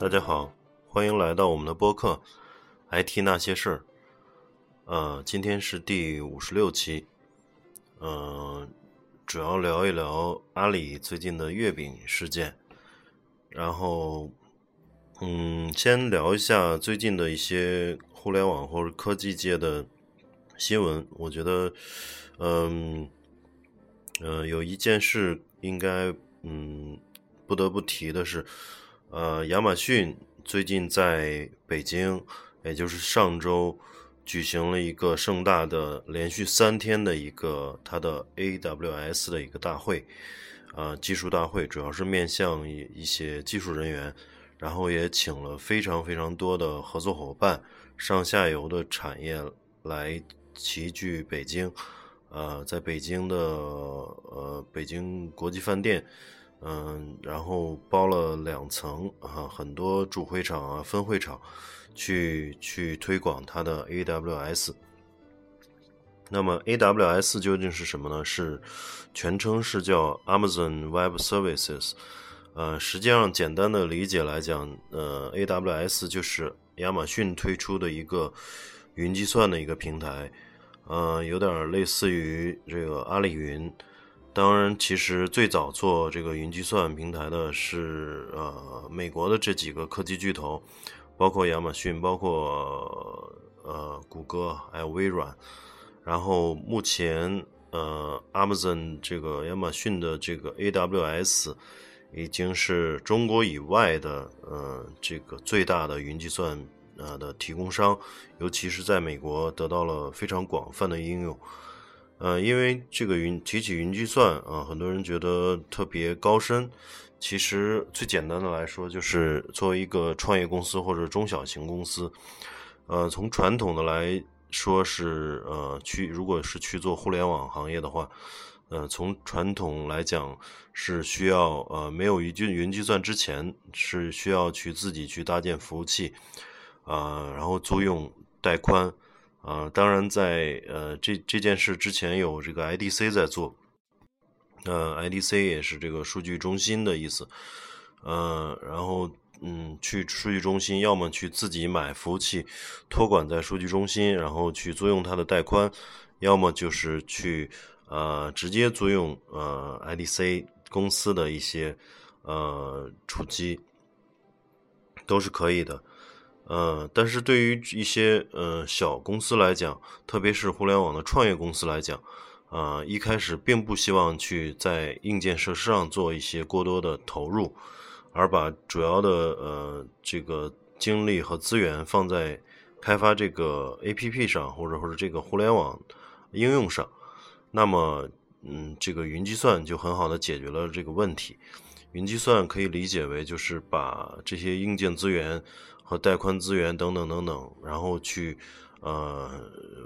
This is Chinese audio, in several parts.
大家好，欢迎来到我们的播客《IT 那些事儿》。呃，今天是第五十六期，嗯，主要聊一聊阿里最近的月饼事件。然后，嗯，先聊一下最近的一些互联网或者科技界的新闻。我觉得，嗯，呃，有一件事应该，嗯，不得不提的是。呃，亚马逊最近在北京，也就是上周举行了一个盛大的连续三天的一个它的 AWS 的一个大会，啊，技术大会，主要是面向一些技术人员，然后也请了非常非常多的合作伙伴，上下游的产业来齐聚北京，呃，在北京的呃北京国际饭店。嗯，然后包了两层啊，很多主会场啊、分会场，去去推广它的 AWS。那么 AWS 究竟是什么呢？是全称是叫 Amazon Web Services。呃，实际上简单的理解来讲，呃，AWS 就是亚马逊推出的一个云计算的一个平台，呃，有点类似于这个阿里云。当然，其实最早做这个云计算平台的是呃美国的这几个科技巨头，包括亚马逊，包括呃谷歌，还有微软。然后目前呃 Amazon 这个亚马逊的这个 AWS 已经是中国以外的呃这个最大的云计算呃的提供商，尤其是在美国得到了非常广泛的应用。呃，因为这个云提起云计算啊，很多人觉得特别高深。其实最简单的来说，就是作为一个创业公司或者中小型公司，呃，从传统的来说是呃去，如果是去做互联网行业的话，呃，从传统来讲是需要呃没有云计云计算之前是需要去自己去搭建服务器，啊，然后租用带宽。啊，当然，在呃这这件事之前，有这个 IDC 在做，呃，IDC 也是这个数据中心的意思，呃，然后嗯，去数据中心，要么去自己买服务器，托管在数据中心，然后去租用它的带宽，要么就是去呃直接租用呃 IDC 公司的一些呃主机，都是可以的。呃，但是对于一些呃小公司来讲，特别是互联网的创业公司来讲，啊，一开始并不希望去在硬件设施上做一些过多的投入，而把主要的呃这个精力和资源放在开发这个 APP 上，或者或者这个互联网应用上。那么，嗯，这个云计算就很好的解决了这个问题。云计算可以理解为就是把这些硬件资源。和带宽资源等等等等，然后去呃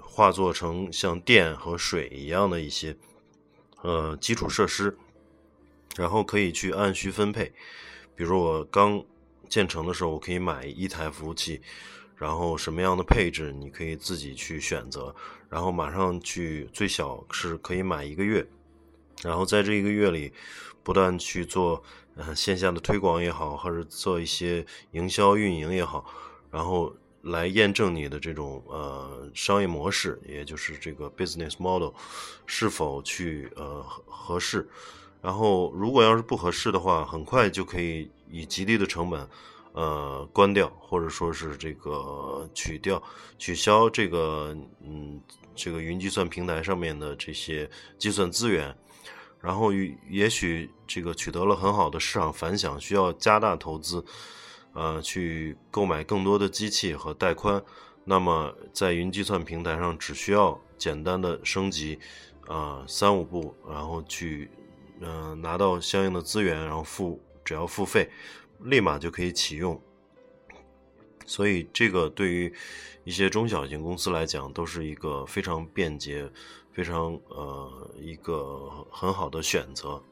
化作成像电和水一样的一些呃基础设施，然后可以去按需分配。比如我刚建成的时候，我可以买一台服务器，然后什么样的配置你可以自己去选择，然后马上去最小是可以买一个月，然后在这一个月里不断去做。呃，线下的推广也好，或者做一些营销运营也好，然后来验证你的这种呃商业模式，也就是这个 business model 是否去呃合适。然后，如果要是不合适的话，很快就可以以极低的成本呃关掉，或者说是这个取掉、取消这个嗯这个云计算平台上面的这些计算资源。然后也许这个取得了很好的市场反响，需要加大投资，呃，去购买更多的机器和带宽。那么在云计算平台上，只需要简单的升级，啊，三五步，然后去，嗯，拿到相应的资源，然后付，只要付费，立马就可以启用。所以这个对于一些中小型公司来讲，都是一个非常便捷。非常呃，一个很好的选择。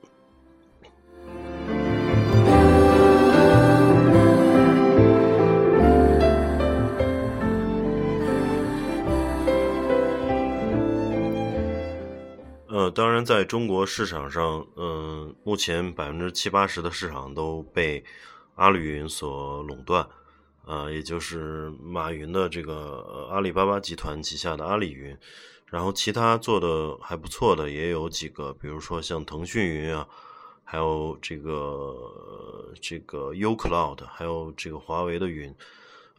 呃，当然，在中国市场上，嗯，目前百分之七八十的市场都被阿里云所垄断，啊，也就是马云的这个阿里巴巴集团旗下的阿里云。然后其他做的还不错的也有几个，比如说像腾讯云啊，还有这个这个 U Cloud，还有这个华为的云。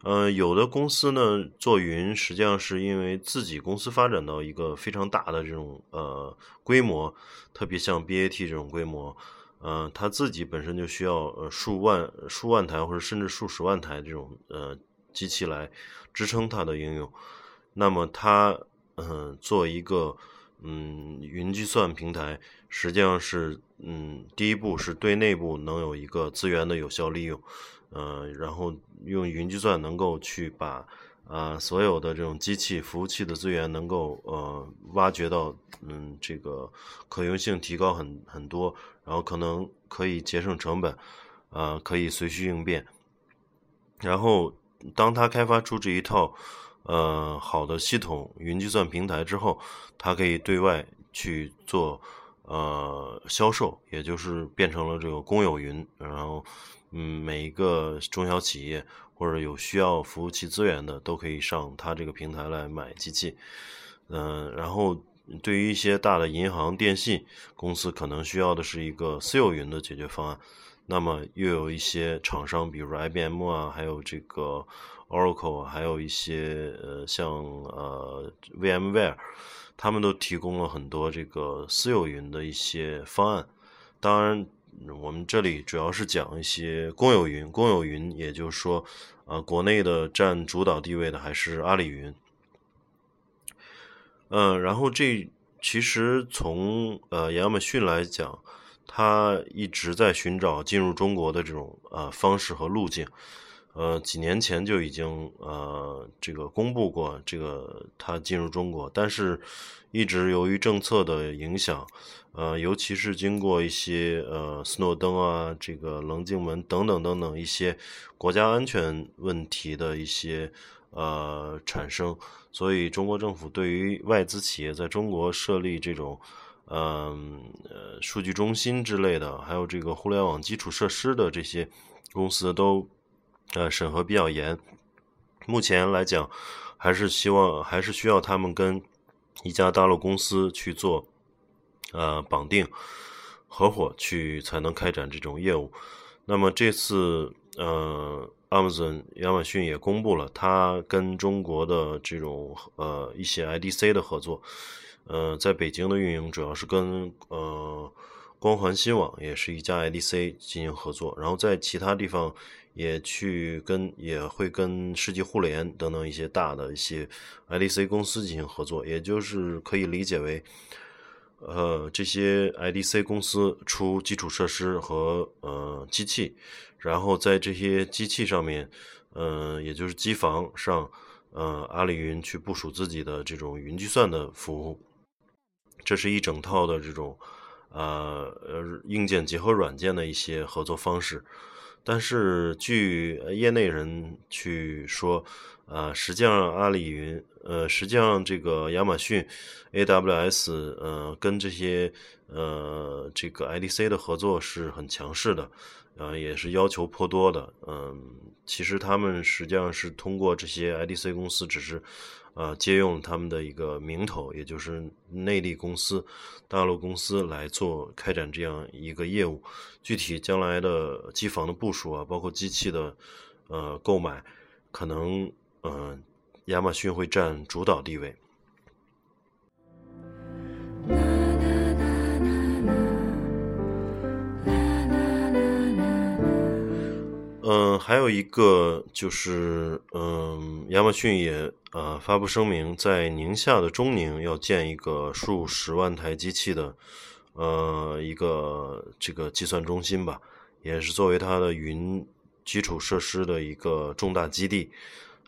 呃，有的公司呢做云，实际上是因为自己公司发展到一个非常大的这种呃规模，特别像 BAT 这种规模，呃，他自己本身就需要呃数万数万台或者甚至数十万台这种呃机器来支撑它的应用，那么它。嗯，做一个嗯云计算平台，实际上是嗯第一步是对内部能有一个资源的有效利用，呃，然后用云计算能够去把啊所有的这种机器服务器的资源能够呃挖掘到嗯这个可用性提高很很多，然后可能可以节省成本，啊可以随需应变，然后当他开发出这一套。呃，好的系统云计算平台之后，它可以对外去做呃销售，也就是变成了这个公有云。然后，嗯，每一个中小企业或者有需要服务器资源的，都可以上它这个平台来买机器。嗯，然后对于一些大的银行、电信公司，可能需要的是一个私有云的解决方案。那么，又有一些厂商，比如 IBM 啊，还有这个。Oracle 还有一些呃，像呃 VMware，他们都提供了很多这个私有云的一些方案。当然，我们这里主要是讲一些公有云。公有云，也就是说，啊，国内的占主导地位的还是阿里云。嗯，然后这其实从呃亚马逊来讲，它一直在寻找进入中国的这种啊方式和路径。呃，几年前就已经呃这个公布过这个它进入中国，但是一直由于政策的影响，呃，尤其是经过一些呃斯诺登啊、这个棱镜门等等等等一些国家安全问题的一些呃产生，所以中国政府对于外资企业在中国设立这种嗯呃数据中心之类的，还有这个互联网基础设施的这些公司都。呃，审核比较严，目前来讲，还是希望还是需要他们跟一家大陆公司去做呃绑定合伙去才能开展这种业务。那么这次呃，Amazon 亚马逊也公布了，它跟中国的这种呃一些 IDC 的合作，呃，在北京的运营主要是跟呃光环新网也是一家 IDC 进行合作，然后在其他地方。也去跟也会跟世纪互联等等一些大的一些 IDC 公司进行合作，也就是可以理解为，呃，这些 IDC 公司出基础设施和呃机器，然后在这些机器上面，呃，也就是机房上，呃，阿里云去部署自己的这种云计算的服务，这是一整套的这种，呃呃，硬件结合软件的一些合作方式。但是据业内人去说，呃，实际上阿里云，呃，实际上这个亚马逊 AWS，呃，跟这些呃这个 IDC 的合作是很强势的，呃，也是要求颇多的，嗯，其实他们实际上是通过这些 IDC 公司，只是。呃，借用他们的一个名头，也就是内地公司、大陆公司来做开展这样一个业务。具体将来的机房的部署啊，包括机器的呃购买，可能嗯亚马逊会占主导地位。还有一个就是，嗯，亚马逊也呃发布声明，在宁夏的中宁要建一个数十万台机器的，呃，一个这个计算中心吧，也是作为它的云基础设施的一个重大基地。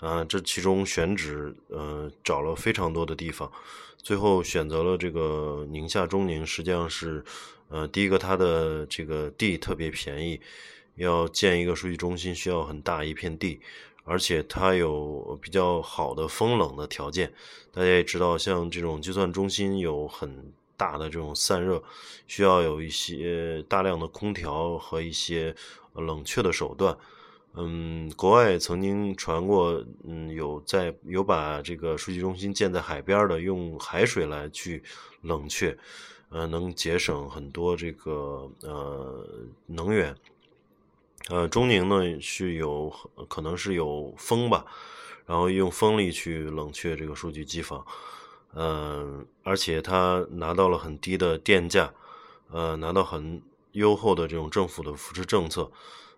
啊，这其中选址，呃，找了非常多的地方，最后选择了这个宁夏中宁，实际上是，呃，第一个它的这个地特别便宜。要建一个数据中心，需要很大一片地，而且它有比较好的风冷的条件。大家也知道，像这种计算中心有很大的这种散热，需要有一些大量的空调和一些冷却的手段。嗯，国外曾经传过，嗯，有在有把这个数据中心建在海边的，用海水来去冷却，呃，能节省很多这个呃能源。呃，中宁呢是有可能是有风吧，然后用风力去冷却这个数据机房，嗯，而且它拿到了很低的电价，呃，拿到很优厚的这种政府的扶持政策。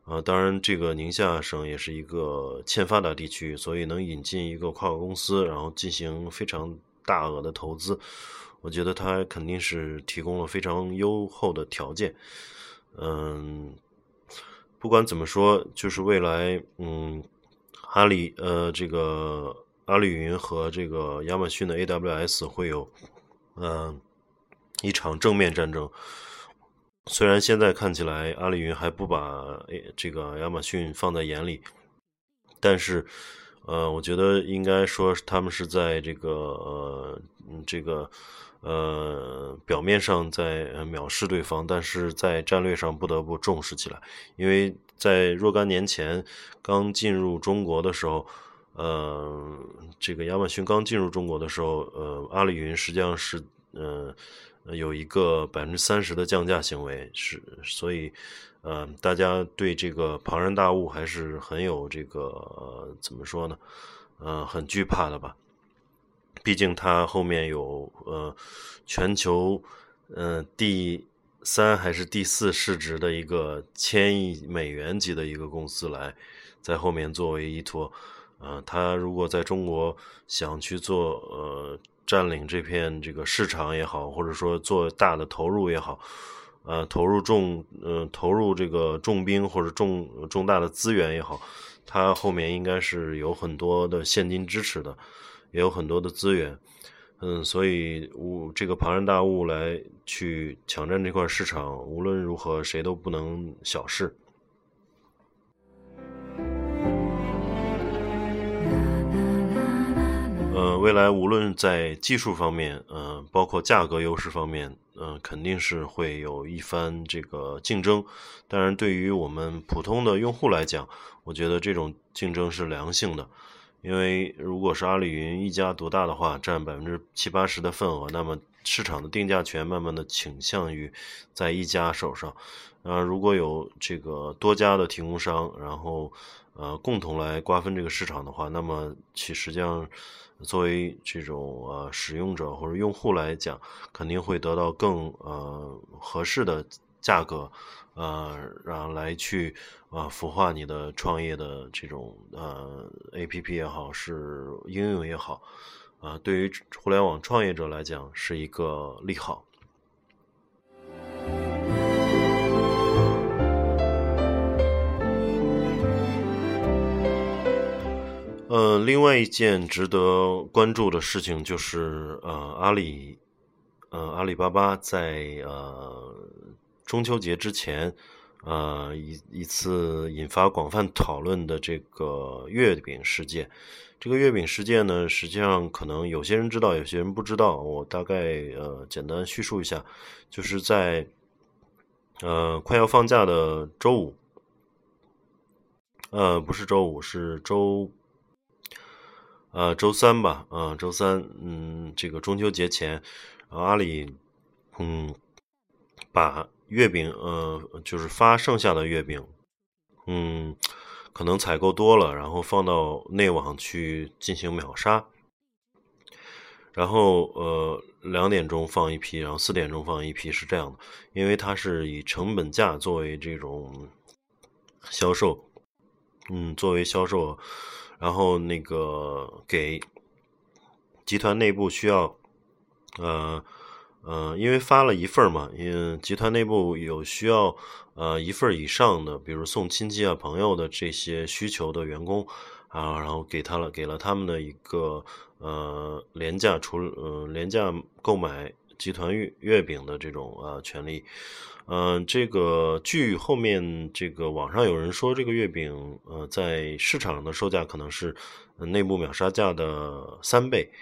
啊，当然，这个宁夏省也是一个欠发达地区，所以能引进一个跨国公司，然后进行非常大额的投资，我觉得它肯定是提供了非常优厚的条件。嗯，不管怎么说，就是未来，嗯，阿里，呃，这个阿里云和这个亚马逊的 AWS 会有，嗯，一场正面战争。虽然现在看起来阿里云还不把这个亚马逊放在眼里，但是，呃，我觉得应该说他们是在这个呃这个呃表面上在藐视对方，但是在战略上不得不重视起来。因为在若干年前刚进入中国的时候，呃，这个亚马逊刚进入中国的时候，呃，阿里云实际上是呃。有一个百分之三十的降价行为，是所以，呃，大家对这个庞然大物还是很有这个怎么说呢？呃，很惧怕的吧。毕竟它后面有呃全球呃第三还是第四市值的一个千亿美元级的一个公司来在后面作为依托。呃，他如果在中国想去做呃。占领这片这个市场也好，或者说做大的投入也好，呃，投入重，呃，投入这个重兵或者重重大的资源也好，它后面应该是有很多的现金支持的，也有很多的资源，嗯，所以物这个庞然大物来去抢占这块市场，无论如何谁都不能小视。呃，未来无论在技术方面，呃，包括价格优势方面，呃，肯定是会有一番这个竞争。当然，对于我们普通的用户来讲，我觉得这种竞争是良性的。因为如果是阿里云一家独大的话，占百分之七八十的份额，那么市场的定价权慢慢的倾向于在一家手上。啊，如果有这个多家的提供商，然后呃共同来瓜分这个市场的话，那么其实际上。作为这种呃使用者或者用户来讲，肯定会得到更呃合适的价格，呃，然后来去啊孵化你的创业的这种呃 A P P 也好，是应用也好，啊，对于互联网创业者来讲是一个利好。呃，另外一件值得关注的事情就是，呃，阿里，呃，阿里巴巴在呃中秋节之前，呃一一次引发广泛讨论的这个月饼事件。这个月饼事件呢，实际上可能有些人知道，有些人不知道。我大概呃简单叙述一下，就是在呃快要放假的周五，呃不是周五，是周。呃，周三吧，啊，周三，嗯，这个中秋节前，阿里，嗯，把月饼，呃，就是发剩下的月饼，嗯，可能采购多了，然后放到内网去进行秒杀，然后，呃，两点钟放一批，然后四点钟放一批，是这样的，因为它是以成本价作为这种销售，嗯，作为销售。然后那个给集团内部需要，呃呃，因为发了一份嘛，因为集团内部有需要呃一份以上的，比如送亲戚啊朋友的这些需求的员工啊，然后给他了给了他们的一个呃廉价除呃廉价购买集团月月饼的这种呃权利。嗯，这个据后面这个网上有人说，这个月饼呃在市场上的售价可能是内部秒杀价的三倍，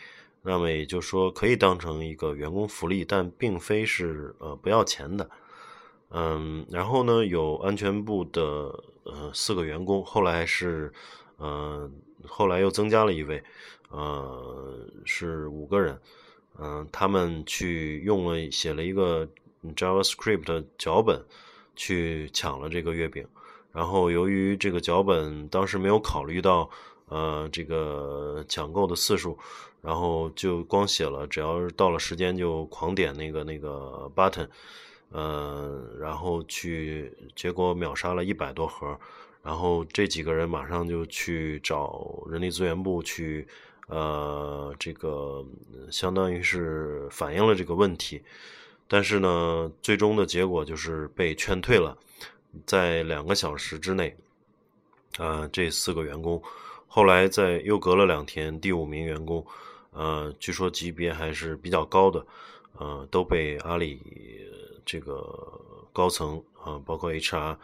那么也就是说可以当成一个员工福利，但并非是呃不要钱的。嗯，然后呢，有安全部的呃四个员工，后来是呃后来又增加了一位，呃是五个人，嗯，他们去用了写了一个 JavaScript 脚本去抢了这个月饼，然后由于这个脚本当时没有考虑到呃这个抢购的次数，然后就光写了只要到了时间就狂点那个那个 button。嗯，然后去，结果秒杀了一百多盒，然后这几个人马上就去找人力资源部去，呃，这个相当于是反映了这个问题，但是呢，最终的结果就是被劝退了，在两个小时之内，啊，这四个员工，后来在又隔了两天，第五名员工，呃，据说级别还是比较高的，呃，都被阿里。这个高层啊，包括 HR，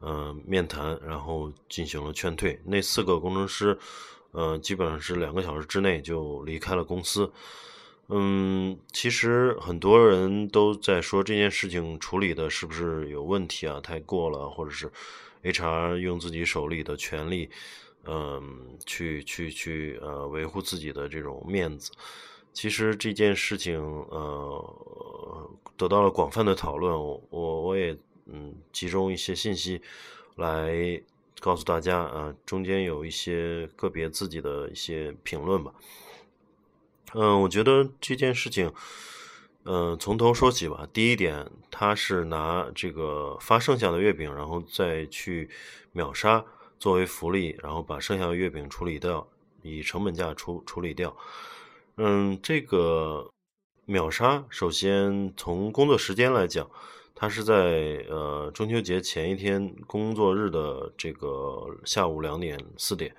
嗯，面谈，然后进行了劝退。那四个工程师，呃，基本上是两个小时之内就离开了公司。嗯，其实很多人都在说这件事情处理的是不是有问题啊？太过了，或者是 HR 用自己手里的权利，嗯，去去去呃维护自己的这种面子。其实这件事情，呃，得到了广泛的讨论。我我也嗯，集中一些信息来告诉大家啊，中间有一些个别自己的一些评论吧。嗯，我觉得这件事情，嗯，从头说起吧。第一点，他是拿这个发剩下的月饼，然后再去秒杀作为福利，然后把剩下的月饼处理掉，以成本价处处理掉。嗯，这个秒杀，首先从工作时间来讲，它是在呃中秋节前一天工作日的这个下午两点四点。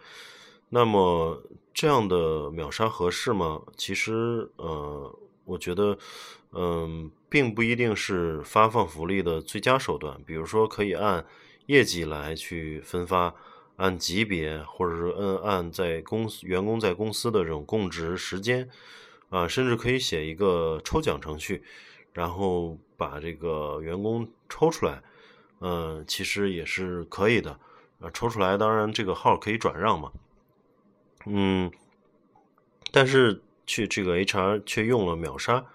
那么这样的秒杀合适吗？其实呃，我觉得嗯，并不一定是发放福利的最佳手段。比如说，可以按业绩来去分发。按级别，或者是按按在公司员工在公司的这种供职时间，啊，甚至可以写一个抽奖程序，然后把这个员工抽出来，嗯，其实也是可以的，啊，抽出来，当然这个号可以转让嘛，嗯，但是去这个 HR 却用了秒杀，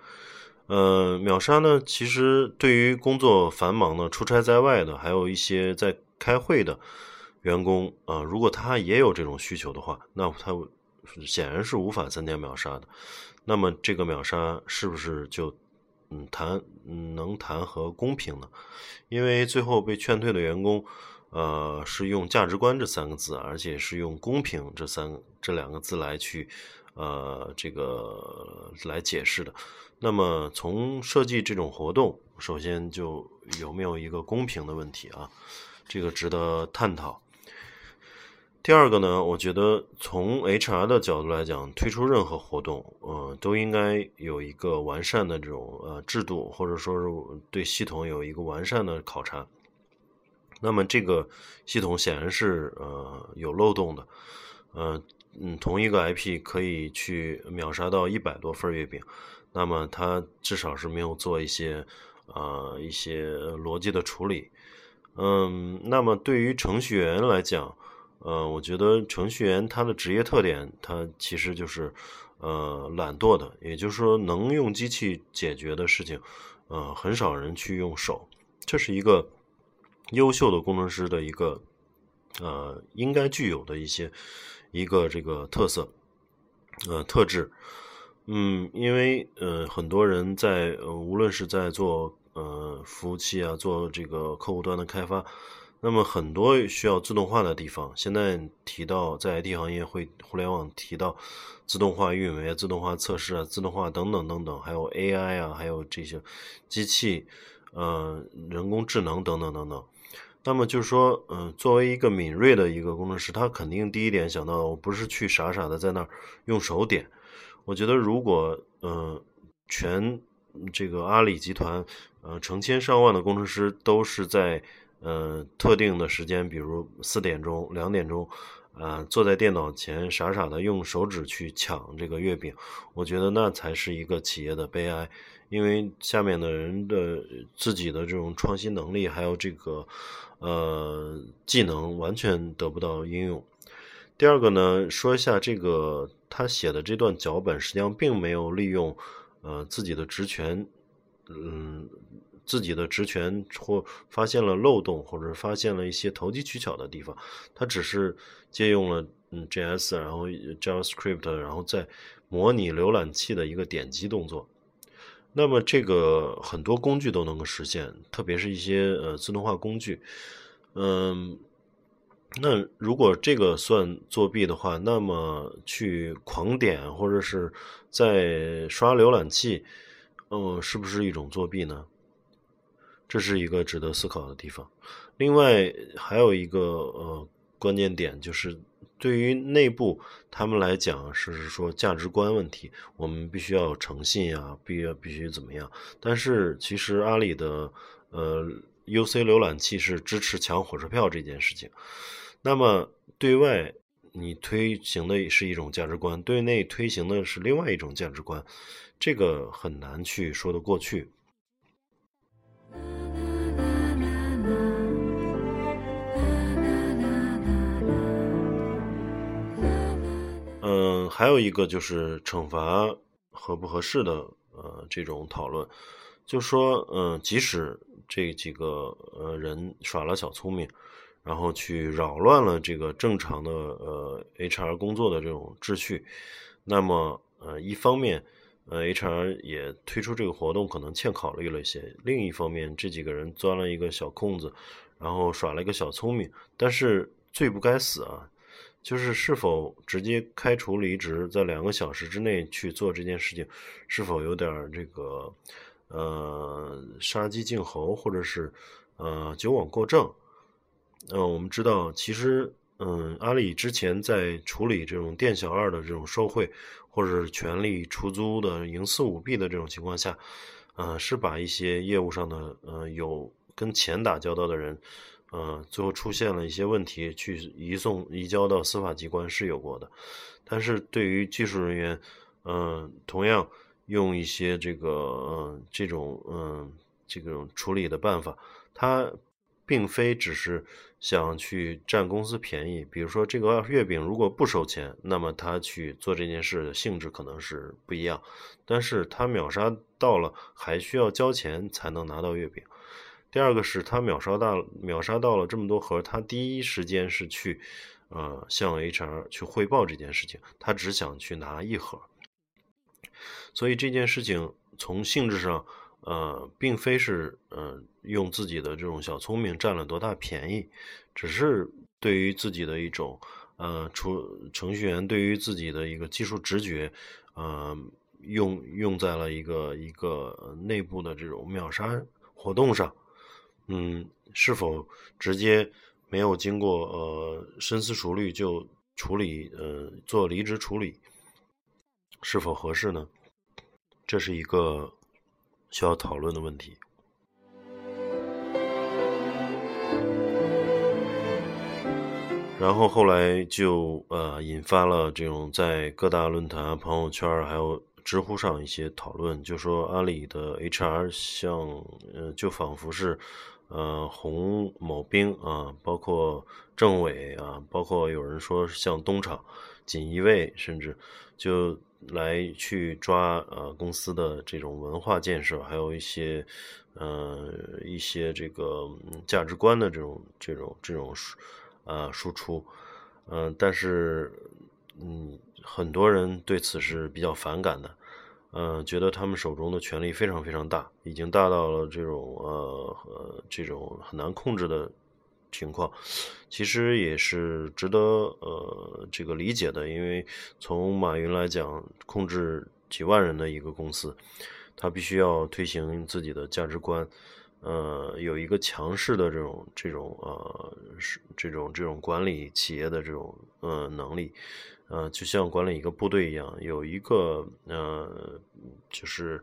呃，秒杀呢，其实对于工作繁忙的、出差在外的，还有一些在开会的。员工啊，如果他也有这种需求的话，那他显然是无法参加秒杀的。那么这个秒杀是不是就嗯谈嗯能谈和公平呢？因为最后被劝退的员工，呃，是用价值观这三个字，而且是用公平这三这两个字来去呃这个来解释的。那么从设计这种活动，首先就有没有一个公平的问题啊？这个值得探讨。第二个呢，我觉得从 HR 的角度来讲，推出任何活动，呃，都应该有一个完善的这种呃制度，或者说是对系统有一个完善的考察。那么这个系统显然是呃有漏洞的，呃嗯，同一个 IP 可以去秒杀到一百多份月饼，那么它至少是没有做一些呃一些逻辑的处理。嗯，那么对于程序员来讲，呃，我觉得程序员他的职业特点，他其实就是，呃，懒惰的。也就是说，能用机器解决的事情，呃，很少人去用手。这是一个优秀的工程师的一个，呃，应该具有的一些一个这个特色，呃，特质。嗯，因为呃，很多人在呃，无论是在做呃服务器啊，做这个客户端的开发。那么很多需要自动化的地方，现在提到在 IT 行业会互联网提到自动化运维、自动化测试啊、自动化等等等等，还有 AI 啊，还有这些机器，呃，人工智能等等等等。那么就是说，嗯，作为一个敏锐的一个工程师，他肯定第一点想到，我不是去傻傻的在那儿用手点。我觉得如果，嗯，全这个阿里集团，呃，成千上万的工程师都是在呃特定的时间，比如四点钟、两点钟，啊，坐在电脑前傻傻的用手指去抢这个月饼，我觉得那才是一个企业的悲哀，因为下面的人的自己的这种创新能力还有这个呃技能完全得不到应用。第二个呢，说一下这个他写的这段脚本，实际上并没有利用呃自己的职权，嗯，自己的职权或发现了漏洞，或者发现了一些投机取巧的地方，他只是借用了嗯 JS，然后 JavaScript，然后再模拟浏览器的一个点击动作。那么这个很多工具都能够实现，特别是一些呃自动化工具，嗯。那如果这个算作弊的话，那么去狂点或者是在刷浏览器，嗯，是不是一种作弊呢？这是一个值得思考的地方。另外还有一个呃关键点，就是对于内部他们来讲，是说价值观问题，我们必须要诚信啊，必要必须怎么样？但是其实阿里的呃 UC 浏览器是支持抢火车票这件事情。那么，对外你推行的是一种价值观，对内推行的是另外一种价值观，这个很难去说得过去。还有一个就是惩罚合不合适的呃这种讨论，就说嗯，即使这几个呃人耍了小聪明。然后去扰乱了这个正常的呃 HR 工作的这种秩序，那么呃一方面呃 HR 也推出这个活动可能欠考虑了一些，另一方面这几个人钻了一个小空子，然后耍了一个小聪明，但是罪不该死啊，就是是否直接开除离职，在两个小时之内去做这件事情，是否有点这个呃杀鸡儆猴，或者是呃酒枉过正？嗯，我们知道，其实，嗯，阿里之前在处理这种店小二的这种受贿，或者是权力出租的营私舞弊的这种情况下，呃，是把一些业务上的，呃，有跟钱打交道的人，呃，最后出现了一些问题，去移送移交到司法机关是有过的。但是对于技术人员，嗯，同样用一些这个，嗯，这种，嗯，这种处理的办法，他。并非只是想去占公司便宜，比如说这个月饼如果不收钱，那么他去做这件事的性质可能是不一样。但是他秒杀到了，还需要交钱才能拿到月饼。第二个是他秒杀到秒杀到了这么多盒，他第一时间是去呃向 HR 去汇报这件事情，他只想去拿一盒。所以这件事情从性质上。呃，并非是呃用自己的这种小聪明占了多大便宜，只是对于自己的一种呃，除程序员对于自己的一个技术直觉，呃，用用在了一个一个内部的这种秒杀活动上，嗯，是否直接没有经过呃深思熟虑就处理呃做离职处理，是否合适呢？这是一个。需要讨论的问题，然后后来就呃引发了这种在各大论坛、朋友圈还有知乎上一些讨论，就说阿里的 HR 像呃就仿佛是呃洪某兵啊，包括政委啊，包括有人说像东厂锦衣卫，甚至就。来去抓呃公司的这种文化建设，还有一些呃一些这个价值观的这种这种这种输呃输出，嗯，但是嗯很多人对此是比较反感的，嗯，觉得他们手中的权力非常非常大，已经大到了这种呃这种很难控制的。情况其实也是值得呃这个理解的，因为从马云来讲，控制几万人的一个公司，他必须要推行自己的价值观，呃有一个强势的这种这种呃这种这种管理企业的这种呃能力，呃就像管理一个部队一样，有一个呃就是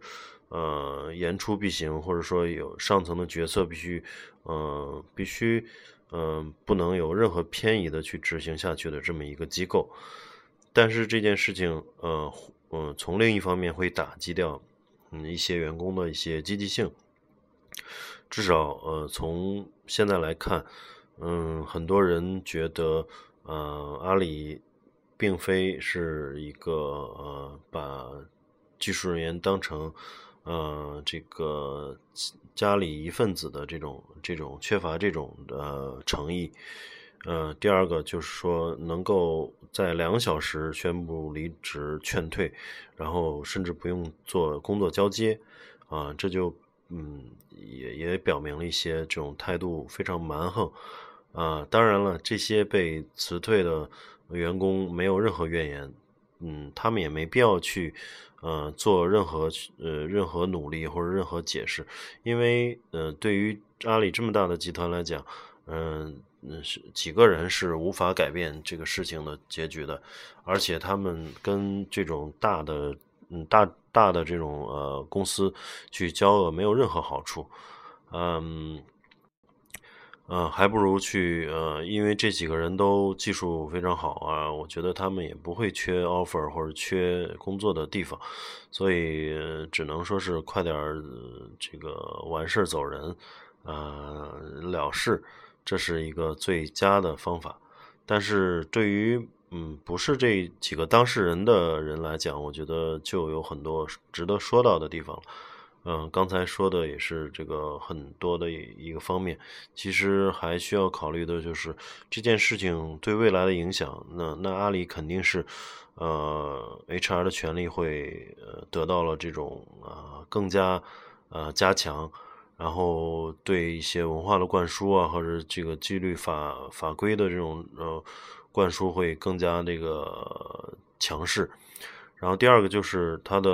呃言出必行，或者说有上层的决策必须呃必须嗯不能有任何偏移的去执行下去的这么一个机构。但是这件事情，呃，嗯，从另一方面会打击掉，嗯，一些员工的一些积极性。至少，呃，从现在来看，嗯，很多人觉得，呃，阿里并非是一个，呃，把技术人员当成，呃，这个家里一份子的这种这种缺乏这种呃诚意。呃，第二个就是说，能够在两小时宣布离职劝退，然后甚至不用做工作交接，啊，这就嗯，也也表明了一些这种态度非常蛮横，啊，当然了，这些被辞退的员工没有任何怨言，嗯，他们也没必要去呃做任何呃任何努力或者任何解释，因为呃，对于阿里这么大的集团来讲，嗯。是几个人是无法改变这个事情的结局的，而且他们跟这种大的、嗯大大的这种呃公司去交恶没有任何好处，嗯，还不如去呃，因为这几个人都技术非常好啊，我觉得他们也不会缺 offer 或者缺工作的地方，所以只能说是快点这个完事走人，呃，了事。这是一个最佳的方法，但是对于嗯不是这几个当事人的人来讲，我觉得就有很多值得说到的地方了。嗯，刚才说的也是这个很多的一个方面，其实还需要考虑的就是这件事情对未来的影响。那那阿里肯定是呃 HR 的权利会呃得到了这种啊更加呃加强。然后对一些文化的灌输啊，或者这个纪律法法规的这种呃灌输会更加这个强势。然后第二个就是它的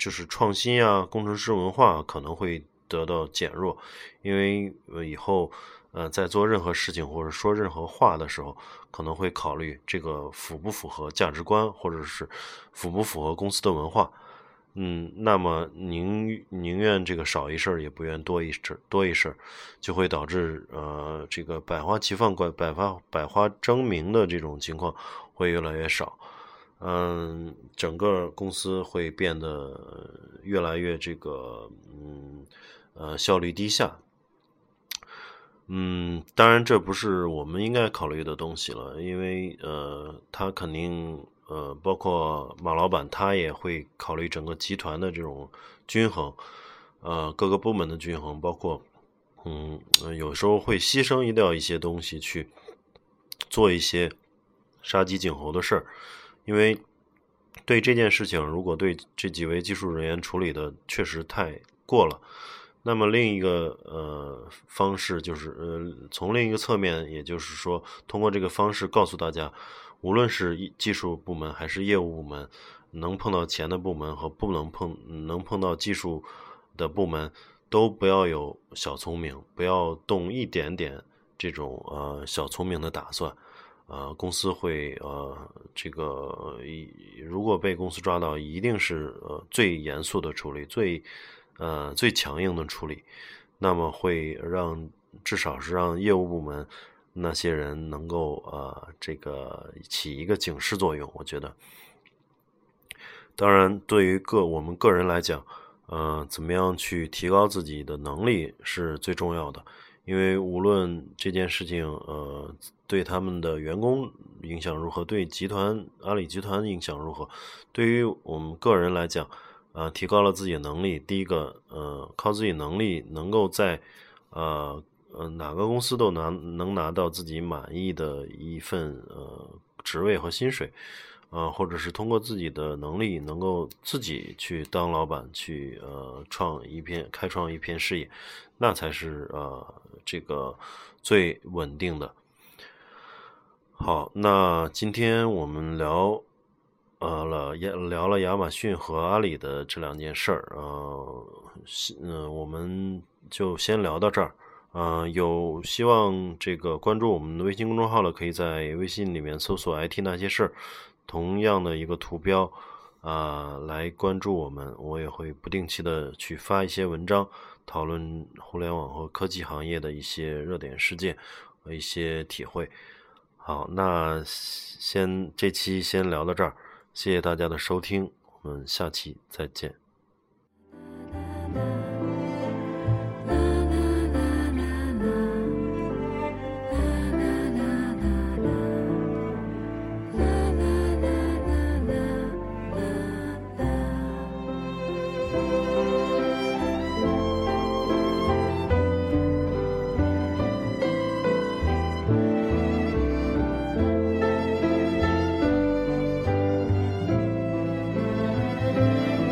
就是创新啊，工程师文化可能会得到减弱，因为以后呃在做任何事情或者说任何话的时候，可能会考虑这个符不符合价值观，或者是符不符合公司的文化。嗯，那么宁宁愿这个少一事也不愿多一事多一事就会导致呃这个百花齐放、百花百花争鸣的这种情况会越来越少。嗯，整个公司会变得越来越这个嗯呃效率低下。嗯，当然这不是我们应该考虑的东西了，因为呃，他肯定。呃，包括马老板，他也会考虑整个集团的这种均衡，呃，各个部门的均衡，包括，嗯，有时候会牺牲掉一些东西去做一些杀鸡儆猴的事儿，因为对这件事情，如果对这几位技术人员处理的确实太过了，那么另一个呃方式就是，呃，从另一个侧面，也就是说，通过这个方式告诉大家。无论是技术部门还是业务部门，能碰到钱的部门和不能碰能碰到技术的部门，都不要有小聪明，不要动一点点这种呃小聪明的打算，呃，公司会呃这个如果被公司抓到，一定是呃最严肃的处理，最呃最强硬的处理，那么会让至少是让业务部门。那些人能够呃，这个起一个警示作用，我觉得。当然，对于个我们个人来讲，呃，怎么样去提高自己的能力是最重要的。因为无论这件事情呃对他们的员工影响如何，对集团阿里集团影响如何，对于我们个人来讲，啊，提高了自己的能力，第一个呃，靠自己能力能够在呃。嗯，哪个公司都拿能拿到自己满意的一份呃职位和薪水，啊，或者是通过自己的能力能够自己去当老板，去呃创一片开创一片事业，那才是呃这个最稳定的。好，那今天我们聊呃了亚聊了亚马逊和阿里的这两件事儿，呃，嗯，我们就先聊到这儿。嗯，有希望这个关注我们的微信公众号的，可以在微信里面搜索 “IT 那些事儿”，同样的一个图标啊，来关注我们。我也会不定期的去发一些文章，讨论互联网和科技行业的一些热点事件和一些体会。好，那先这期先聊到这儿，谢谢大家的收听，我们下期再见。